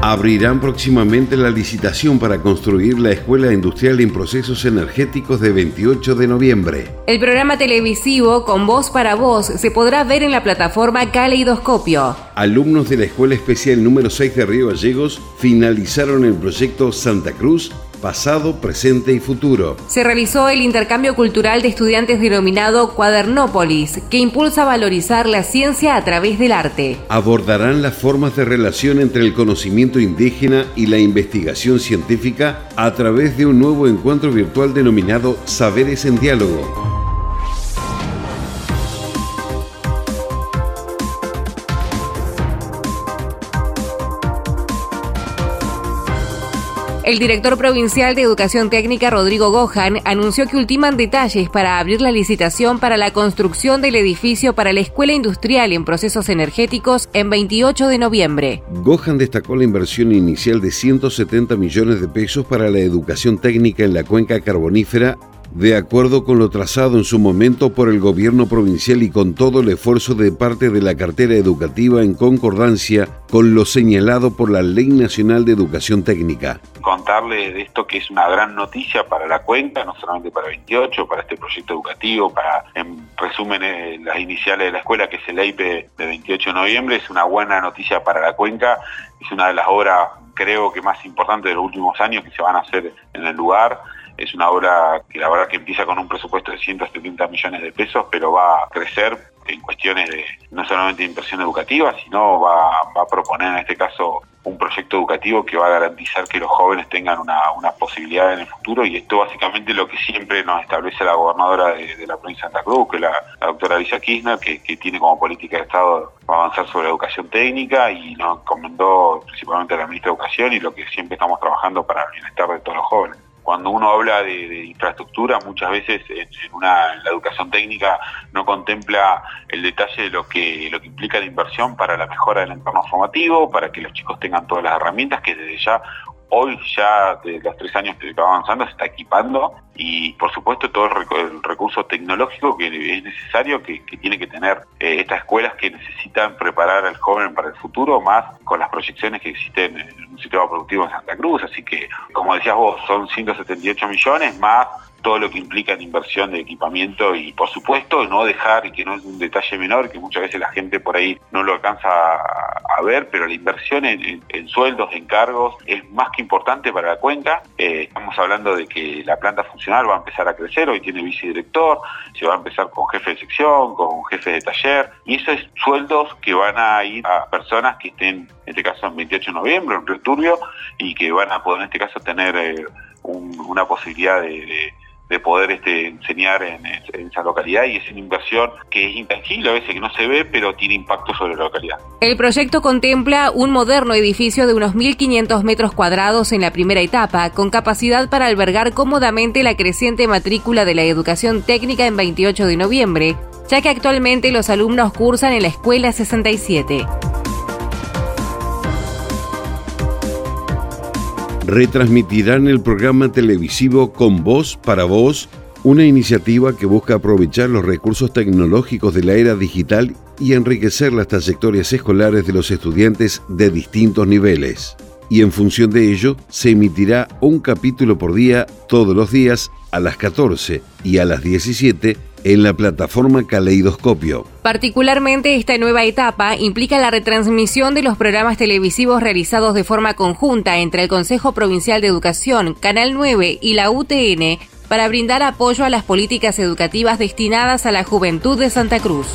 Abrirán próximamente la licitación para construir la Escuela Industrial en Procesos Energéticos de 28 de noviembre. El programa televisivo Con Voz para Voz se podrá ver en la plataforma Caleidoscopio. Alumnos de la Escuela Especial número 6 de Río Gallegos finalizaron el proyecto Santa Cruz pasado, presente y futuro. Se realizó el intercambio cultural de estudiantes denominado Cuadernópolis, que impulsa a valorizar la ciencia a través del arte. Abordarán las formas de relación entre el conocimiento indígena y la investigación científica a través de un nuevo encuentro virtual denominado Saberes en Diálogo. El director provincial de Educación Técnica, Rodrigo Gohan, anunció que ultiman detalles para abrir la licitación para la construcción del edificio para la Escuela Industrial en Procesos Energéticos en 28 de noviembre. Gohan destacó la inversión inicial de 170 millones de pesos para la educación técnica en la cuenca carbonífera de acuerdo con lo trazado en su momento por el gobierno provincial y con todo el esfuerzo de parte de la cartera educativa en concordancia con lo señalado por la Ley Nacional de Educación Técnica. Contarle de esto que es una gran noticia para la cuenca, no solamente para 28, para este proyecto educativo, para, en resumen, eh, las iniciales de la escuela, que es el EIPE de 28 de noviembre, es una buena noticia para la cuenca, es una de las obras creo que más importantes de los últimos años que se van a hacer en el lugar es una obra que la verdad que empieza con un presupuesto de 170 millones de pesos, pero va a crecer en cuestiones de no solamente de inversión educativa, sino va, a proponer en este caso un proyecto educativo que va a garantizar que los jóvenes tengan una, posibilidad en el futuro. Y esto básicamente lo que siempre nos establece la gobernadora de, la provincia de Santa Cruz, que es la, doctora Alicia Kirchner, que, tiene como política de Estado avanzar sobre la educación técnica y nos encomendó principalmente a la ministra de Educación y lo que siempre estamos trabajando para el bienestar de todos los jóvenes cuando uno habla de, infraestructura, muchas veces en, una, la educación técnica no contempla el detalle de lo que, lo que implica la inversión para la mejora del entorno formativo, para que los chicos tengan todas las herramientas que desde ya Hoy ya de los tres años que va avanzando se está equipando y por supuesto todo el, recurso tecnológico que es necesario, que, tiene que tener eh, estas escuelas que necesitan preparar al joven para el futuro, más con las proyecciones que existen en un sistema productivo en Santa Cruz. Así que, como decías vos, son 178 millones más todo lo que implica en inversión de equipamiento y por supuesto no dejar, y que no es un detalle menor, que muchas veces la gente por ahí no lo alcanza a, ver, pero la inversión en, sueldos, en cargos, es más que importante para la cuenca. Eh, estamos hablando de que la planta funcional va a empezar a crecer, hoy tiene vicedirector, se va a empezar con jefe de sección, con jefe de taller, y esos es sueldos que van a ir a personas que estén, en este caso en 28 de noviembre, en Río Turbio, y que van a poder en este caso tener eh, una posibilidad de poder este, enseñar en, esa localidad y es una inversión que es intangible, a veces que no se ve, pero tiene impacto sobre la localidad. El proyecto contempla un moderno edificio de unos 1.500 metros cuadrados en la primera etapa, con capacidad para albergar cómodamente la creciente matrícula de la educación técnica en 28 de noviembre, ya que actualmente los alumnos cursan en la Escuela 67. Retransmitirán el programa televisivo Con Voz para Voz, una iniciativa que busca aprovechar los recursos tecnológicos de la era digital y enriquecer las trayectorias escolares de los estudiantes de distintos niveles. Y en función de ello, se emitirá un capítulo por día todos los días a las 14 y a las 17 en la plataforma Caleidoscopio. Particularmente esta nueva etapa implica la retransmisión de los programas televisivos realizados de forma conjunta entre el Consejo Provincial de Educación, Canal 9 y la UTN para brindar apoyo a las políticas educativas destinadas a la juventud de Santa Cruz.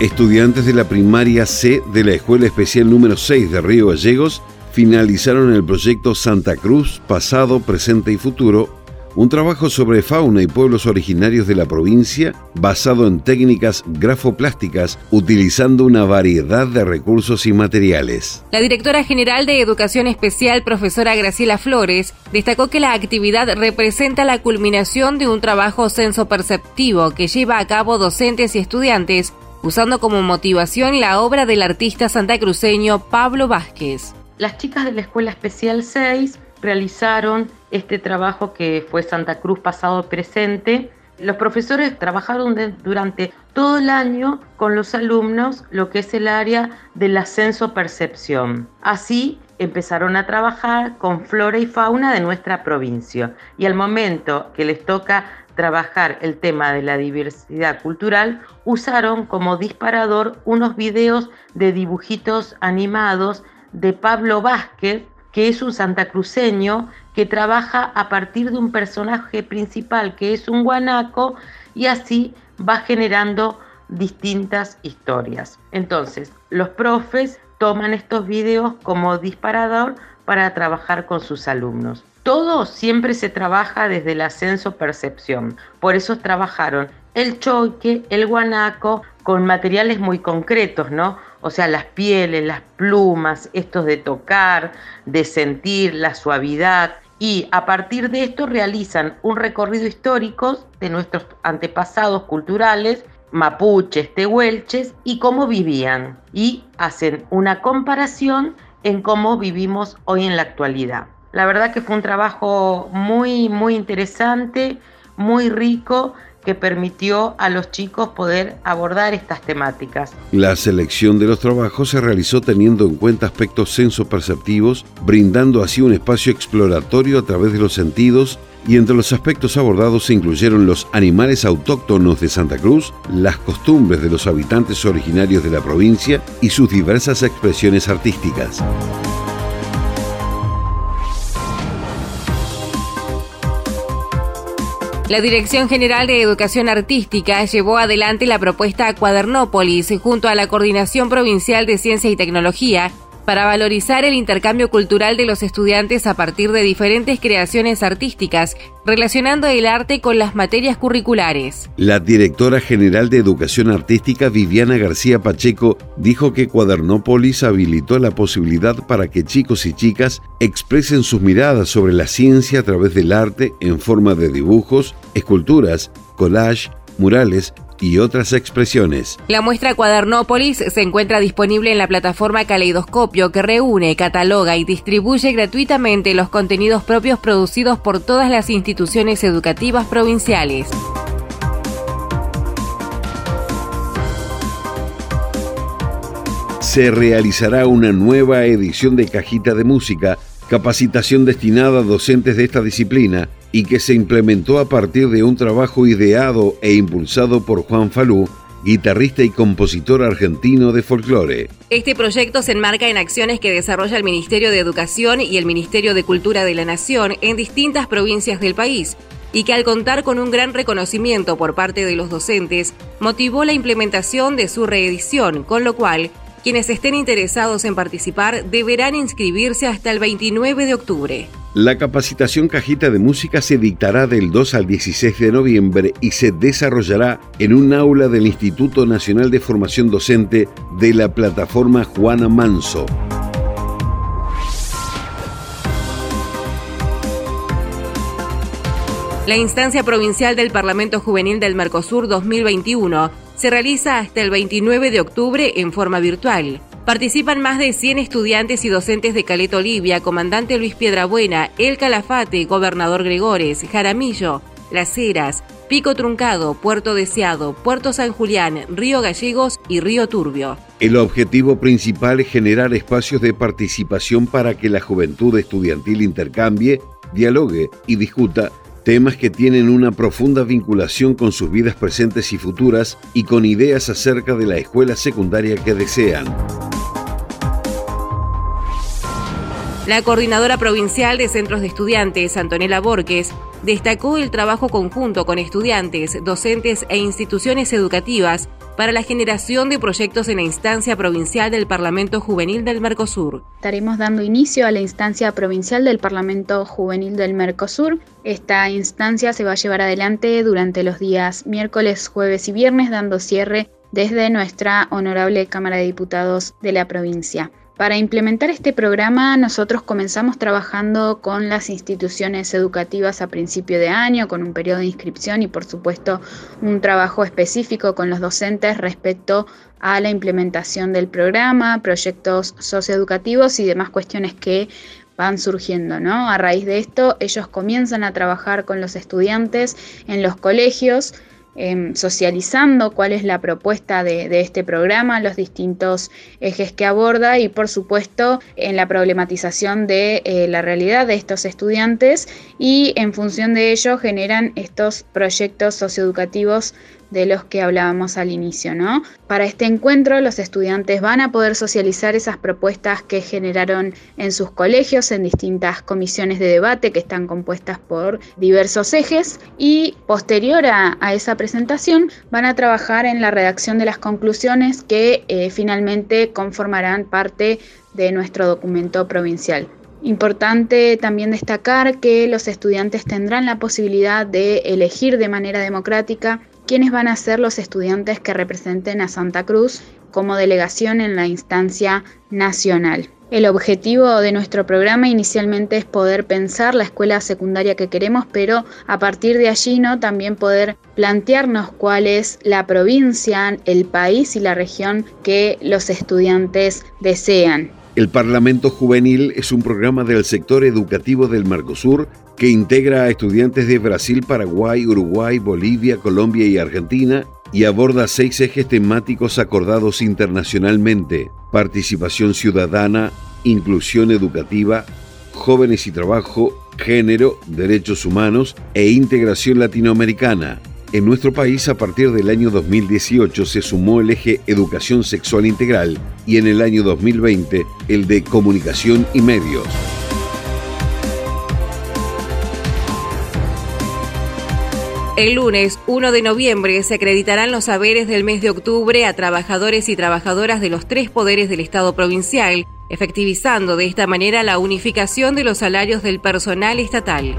Estudiantes de la primaria C de la Escuela Especial número 6 de Río Gallegos finalizaron el proyecto Santa Cruz, pasado, presente y futuro un trabajo sobre fauna y pueblos originarios de la provincia basado en técnicas grafoplásticas utilizando una variedad de recursos y materiales. La directora general de Educación Especial, profesora Graciela Flores, destacó que la actividad representa la culminación de un trabajo censo-perceptivo que lleva a cabo docentes y estudiantes usando como motivación la obra del artista santacruceño Pablo Vázquez. Las chicas de la Escuela Especial 6 realizaron este trabajo que fue Santa Cruz pasado presente. Los profesores trabajaron durante todo el año con los alumnos lo que es el área del ascenso percepción. Así empezaron a trabajar con flora y fauna de nuestra provincia y al momento que les toca trabajar el tema de la diversidad cultural, usaron como disparador unos videos de dibujitos animados de Pablo Vázquez, que es un santacruceño que trabaja a partir de un personaje principal que es un guanaco y así va generando distintas historias. Entonces, los profes toman estos videos como disparador para trabajar con sus alumnos. Todo siempre se trabaja desde el ascenso percepción. Por eso trabajaron el choque, el guanaco, con materiales muy concretos, ¿no? O sea, las pieles, las plumas, estos de tocar, de sentir, la suavidad. Y a partir de esto realizan un recorrido histórico de nuestros antepasados culturales, mapuches, tehuelches, y cómo vivían. Y hacen una comparación en cómo vivimos hoy en la actualidad. La verdad que fue un trabajo muy, muy interesante, muy rico que permitió a los chicos poder abordar estas temáticas. La selección de los trabajos se realizó teniendo en cuenta aspectos sensoperceptivos, brindando así un espacio exploratorio a través de los sentidos y entre los aspectos abordados se incluyeron los animales autóctonos de Santa Cruz, las costumbres de los habitantes originarios de la provincia y sus diversas expresiones artísticas. La Dirección General de Educación Artística llevó adelante la propuesta Cuadernópolis junto a la Coordinación Provincial de Ciencia y Tecnología para valorizar el intercambio cultural de los estudiantes a partir de diferentes creaciones artísticas, relacionando el arte con las materias curriculares. La directora general de Educación Artística, Viviana García Pacheco, dijo que Cuadernópolis habilitó la posibilidad para que chicos y chicas expresen sus miradas sobre la ciencia a través del arte en forma de dibujos, esculturas, collage, murales y otras expresiones. La muestra Cuadernópolis se encuentra disponible en la plataforma Caleidoscopio que reúne, cataloga y distribuye gratuitamente los contenidos propios producidos por todas las instituciones educativas provinciales. Se realizará una nueva edición de Cajita de Música, capacitación destinada a docentes de esta disciplina y que se implementó a partir de un trabajo ideado e impulsado por Juan Falú, guitarrista y compositor argentino de folclore. Este proyecto se enmarca en acciones que desarrolla el Ministerio de Educación y el Ministerio de Cultura de la Nación en distintas provincias del país y que al contar con un gran reconocimiento por parte de los docentes, motivó la implementación de su reedición, con lo cual quienes estén interesados en participar deberán inscribirse hasta el 29 de octubre. La capacitación cajita de música se dictará del 2 al 16 de noviembre y se desarrollará en un aula del Instituto Nacional de Formación Docente de la plataforma Juana Manso. La instancia provincial del Parlamento Juvenil del Mercosur 2021 se realiza hasta el 29 de octubre en forma virtual. Participan más de 100 estudiantes y docentes de Caleta Olivia, Comandante Luis Piedrabuena, El Calafate, Gobernador Gregores, Jaramillo, Las Heras, Pico Truncado, Puerto Deseado, Puerto San Julián, Río Gallegos y Río Turbio. El objetivo principal es generar espacios de participación para que la juventud estudiantil intercambie, dialogue y discuta temas que tienen una profunda vinculación con sus vidas presentes y futuras y con ideas acerca de la escuela secundaria que desean. La coordinadora provincial de centros de estudiantes, Antonella Borges, destacó el trabajo conjunto con estudiantes, docentes e instituciones educativas para la generación de proyectos en la instancia provincial del Parlamento Juvenil del Mercosur. Estaremos dando inicio a la instancia provincial del Parlamento Juvenil del Mercosur. Esta instancia se va a llevar adelante durante los días miércoles, jueves y viernes, dando cierre desde nuestra honorable Cámara de Diputados de la provincia. Para implementar este programa nosotros comenzamos trabajando con las instituciones educativas a principio de año, con un periodo de inscripción y por supuesto un trabajo específico con los docentes respecto a la implementación del programa, proyectos socioeducativos y demás cuestiones que van surgiendo, ¿no? A raíz de esto, ellos comienzan a trabajar con los estudiantes en los colegios, Em, socializando cuál es la propuesta de, este programa, los distintos ejes que aborda y por supuesto en la problematización de eh, la realidad de estos estudiantes y en función de ello generan estos proyectos socioeducativos de los que hablábamos al inicio, ¿no? Para este encuentro los estudiantes van a poder socializar esas propuestas que generaron en sus colegios en distintas comisiones de debate que están compuestas por diversos ejes y posterior a, esa presentación van a trabajar en la redacción de las conclusiones que eh, finalmente conformarán parte de nuestro documento provincial. Importante también destacar que los estudiantes tendrán la posibilidad de elegir de manera democrática quiénes van a ser los estudiantes que representen a Santa Cruz como delegación en la instancia nacional. El objetivo de nuestro programa inicialmente es poder pensar la escuela secundaria que queremos, pero a partir de allí ¿no? también poder plantearnos cuál es la provincia, el país y la región que los estudiantes desean. El Parlamento Juvenil es un programa del sector educativo del Mercosur que integra a estudiantes de Brasil, Paraguay, Uruguay, Bolivia, Colombia y Argentina y aborda seis ejes temáticos acordados internacionalmente. Participación ciudadana, inclusión educativa, jóvenes y trabajo, género, derechos humanos e integración latinoamericana. En nuestro país, a partir del año 2018, se sumó el eje Educación Sexual Integral y en el año 2020 el de Comunicación y Medios. El lunes 1 de noviembre se acreditarán los saberes del mes de octubre a trabajadores y trabajadoras de los tres poderes del Estado provincial, efectivizando de esta manera la unificación de los salarios del personal estatal.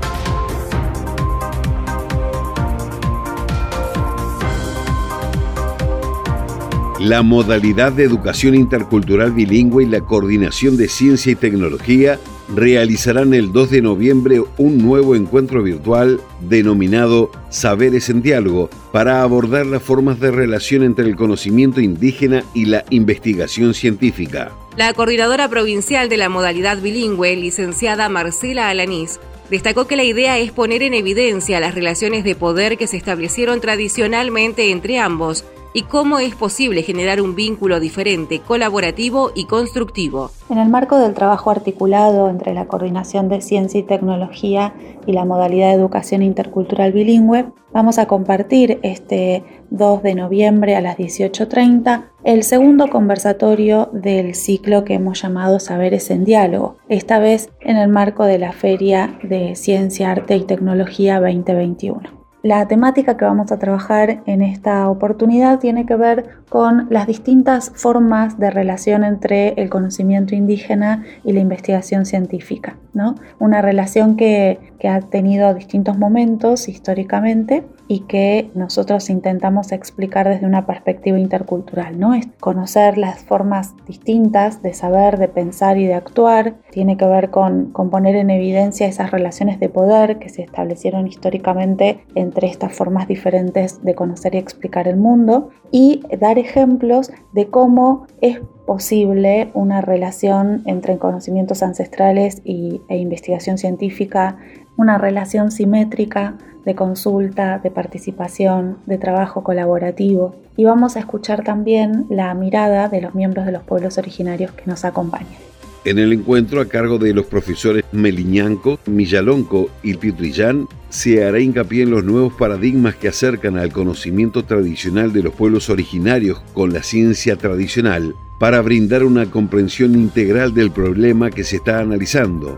La modalidad de educación intercultural bilingüe y la coordinación de ciencia y tecnología realizarán el 2 de noviembre un nuevo encuentro virtual denominado Saberes en Diálogo para abordar las formas de relación entre el conocimiento indígena y la investigación científica. La coordinadora provincial de la modalidad bilingüe, licenciada Marcela Alanís, destacó que la idea es poner en evidencia las relaciones de poder que se establecieron tradicionalmente entre ambos y cómo es posible generar un vínculo diferente, colaborativo y constructivo. En el marco del trabajo articulado entre la Coordinación de Ciencia y Tecnología y la modalidad de educación intercultural bilingüe, vamos a compartir este 2 de noviembre a las 18.30 el segundo conversatorio del ciclo que hemos llamado Saberes en Diálogo, esta vez en el marco de la Feria de Ciencia, Arte y Tecnología 2021. La temática que vamos a trabajar en esta oportunidad tiene que ver con las distintas formas de relación entre el conocimiento indígena y la investigación científica. ¿no? Una relación que, que ha tenido distintos momentos históricamente y que nosotros intentamos explicar desde una perspectiva intercultural, ¿no? Es conocer las formas distintas de saber, de pensar y de actuar, tiene que ver con, con poner en evidencia esas relaciones de poder que se establecieron históricamente entre estas formas diferentes de conocer y explicar el mundo y dar ejemplos de cómo es posible una relación entre conocimientos ancestrales y, e investigación científica, una relación simétrica de consulta, de participación, de trabajo colaborativo. Y vamos a escuchar también la mirada de los miembros de los pueblos originarios que nos acompañan. En el encuentro a cargo de los profesores Meliñanco, Millalonco y Pitrillán, se hará hincapié en los nuevos paradigmas que acercan al conocimiento tradicional de los pueblos originarios con la ciencia tradicional para brindar una comprensión integral del problema que se está analizando.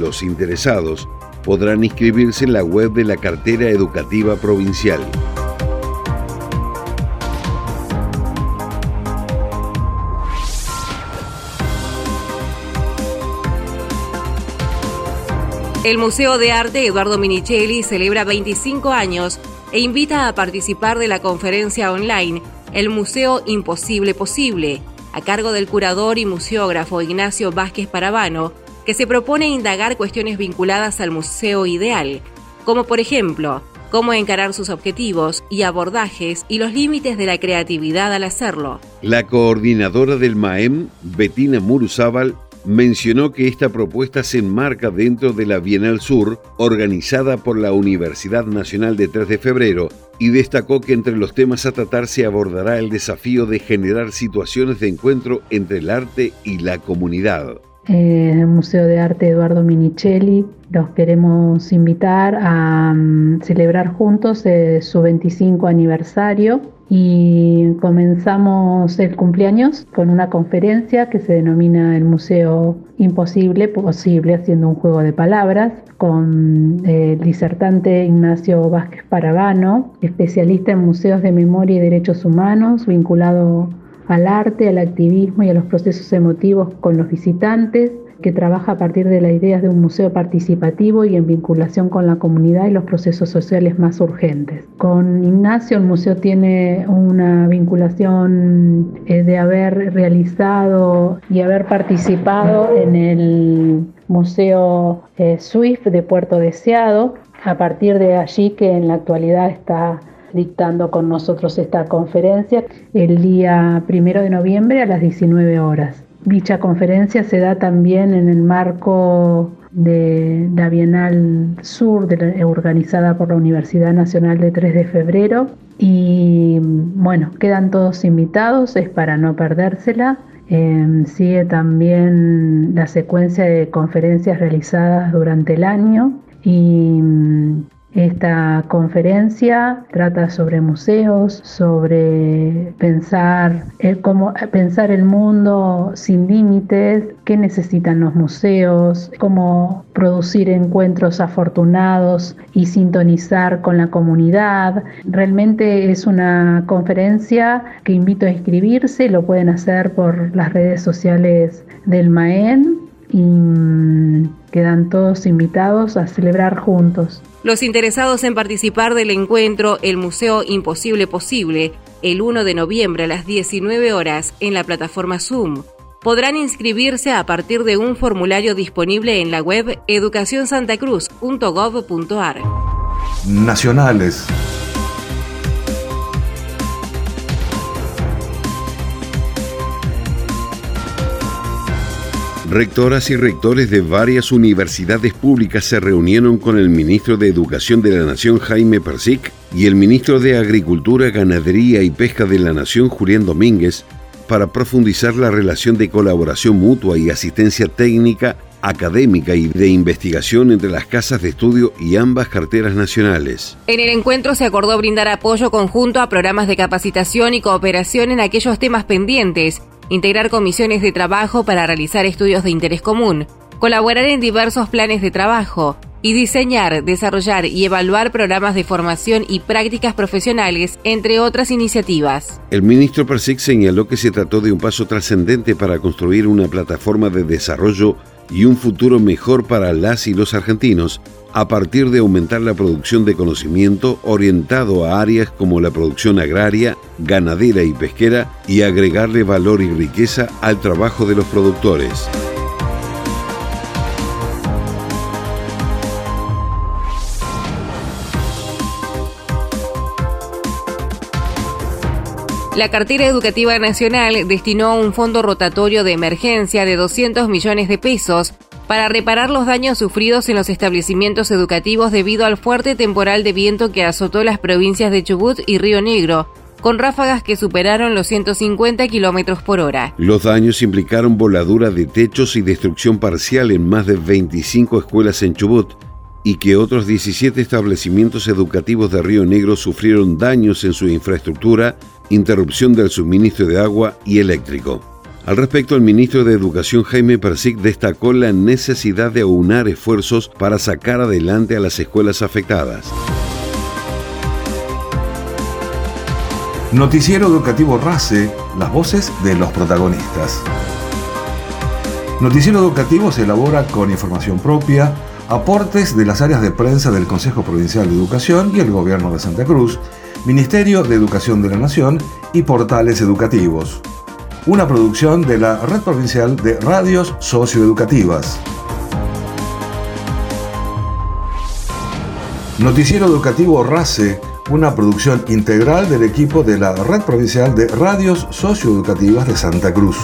Los interesados podrán inscribirse en la web de la cartera educativa provincial. El Museo de Arte Eduardo Minichelli celebra 25 años e invita a participar de la conferencia online El Museo Imposible Posible, a cargo del curador y museógrafo Ignacio Vázquez Parabano, que se propone indagar cuestiones vinculadas al museo ideal, como por ejemplo, cómo encarar sus objetivos y abordajes y los límites de la creatividad al hacerlo. La coordinadora del MAEM, Betina Muruzábal, mencionó que esta propuesta se enmarca dentro de la Bienal Sur, organizada por la Universidad Nacional de 3 de Febrero, y destacó que entre los temas a tratar se abordará el desafío de generar situaciones de encuentro entre el arte y la comunidad. En el Museo de Arte Eduardo Minichelli. Los queremos invitar a mm, celebrar juntos eh, su 25 aniversario. Y comenzamos el cumpleaños con una conferencia que se denomina el Museo Imposible Posible, haciendo un juego de palabras, con eh, el disertante Ignacio Vázquez Parabano, especialista en museos de memoria y derechos humanos, vinculado al arte, al activismo y a los procesos emotivos con los visitantes que trabaja a partir de las ideas de un museo participativo y en vinculación con la comunidad y los procesos sociales más urgentes. Con Ignacio el museo tiene una vinculación eh, de haber realizado y haber participado en el Museo eh, SWIFT de Puerto Deseado, a partir de allí que en la actualidad está dictando con nosotros esta conferencia el día primero de noviembre a las 19 horas. Dicha conferencia se da también en el marco de la Bienal Sur organizada por la Universidad Nacional de 3 de Febrero y bueno, quedan todos invitados, es para no perdérsela. Em, sigue también la secuencia de conferencias realizadas durante el año y esta conferencia trata sobre museos, sobre pensar eh, cómo pensar el mundo sin límites, qué necesitan los museos, cómo producir encuentros afortunados y sintonizar con la comunidad. Realmente es una conferencia que invito a inscribirse, lo pueden hacer por las redes sociales del MAEN y mm, quedan todos invitados a celebrar juntos. Los interesados en participar del encuentro El Museo Imposible Posible, el 1 de noviembre a las 19 horas en la plataforma Zoom, podrán inscribirse a partir de un formulario disponible en la web educacionsantacruz.gov.ar. Nacionales. Rectoras y rectores de varias universidades públicas se reunieron con el ministro de Educación de la Nación, Jaime Persic, y el ministro de Agricultura, Ganadería y Pesca de la Nación, Julián Domínguez, para profundizar la relación de colaboración mutua y asistencia técnica, académica y de investigación entre las casas de estudio y ambas carteras nacionales. En el encuentro se acordó brindar apoyo conjunto a programas de capacitación y cooperación en aquellos temas pendientes integrar comisiones de trabajo para realizar estudios de interés común, colaborar en diversos planes de trabajo y diseñar, desarrollar y evaluar programas de formación y prácticas profesionales, entre otras iniciativas. El ministro Persic señaló que se trató de un paso trascendente para construir una plataforma de desarrollo y un futuro mejor para las y los argentinos, a partir de aumentar la producción de conocimiento orientado a áreas como la producción agraria, ganadera y pesquera y agregarle valor y riqueza al trabajo de los productores. La cartera educativa nacional destinó un fondo rotatorio de emergencia de 200 millones de pesos para reparar los daños sufridos en los establecimientos educativos debido al fuerte temporal de viento que azotó las provincias de Chubut y Río Negro, con ráfagas que superaron los 150 kilómetros por hora. Los daños implicaron voladura de techos y destrucción parcial en más de 25 escuelas en Chubut, y que otros 17 establecimientos educativos de Río Negro sufrieron daños en su infraestructura, interrupción del suministro de agua y eléctrico. Al respecto, el ministro de Educación Jaime Persic destacó la necesidad de aunar esfuerzos para sacar adelante a las escuelas afectadas. Noticiero Educativo RACE, las voces de los protagonistas. Noticiero Educativo se elabora con información propia, aportes de las áreas de prensa del Consejo Provincial de Educación y el Gobierno de Santa Cruz, Ministerio de Educación de la Nación y portales educativos. Una producción de la Red Provincial de Radios Socioeducativas. Noticiero Educativo RACE, una producción integral del equipo de la Red Provincial de Radios Socioeducativas de Santa Cruz.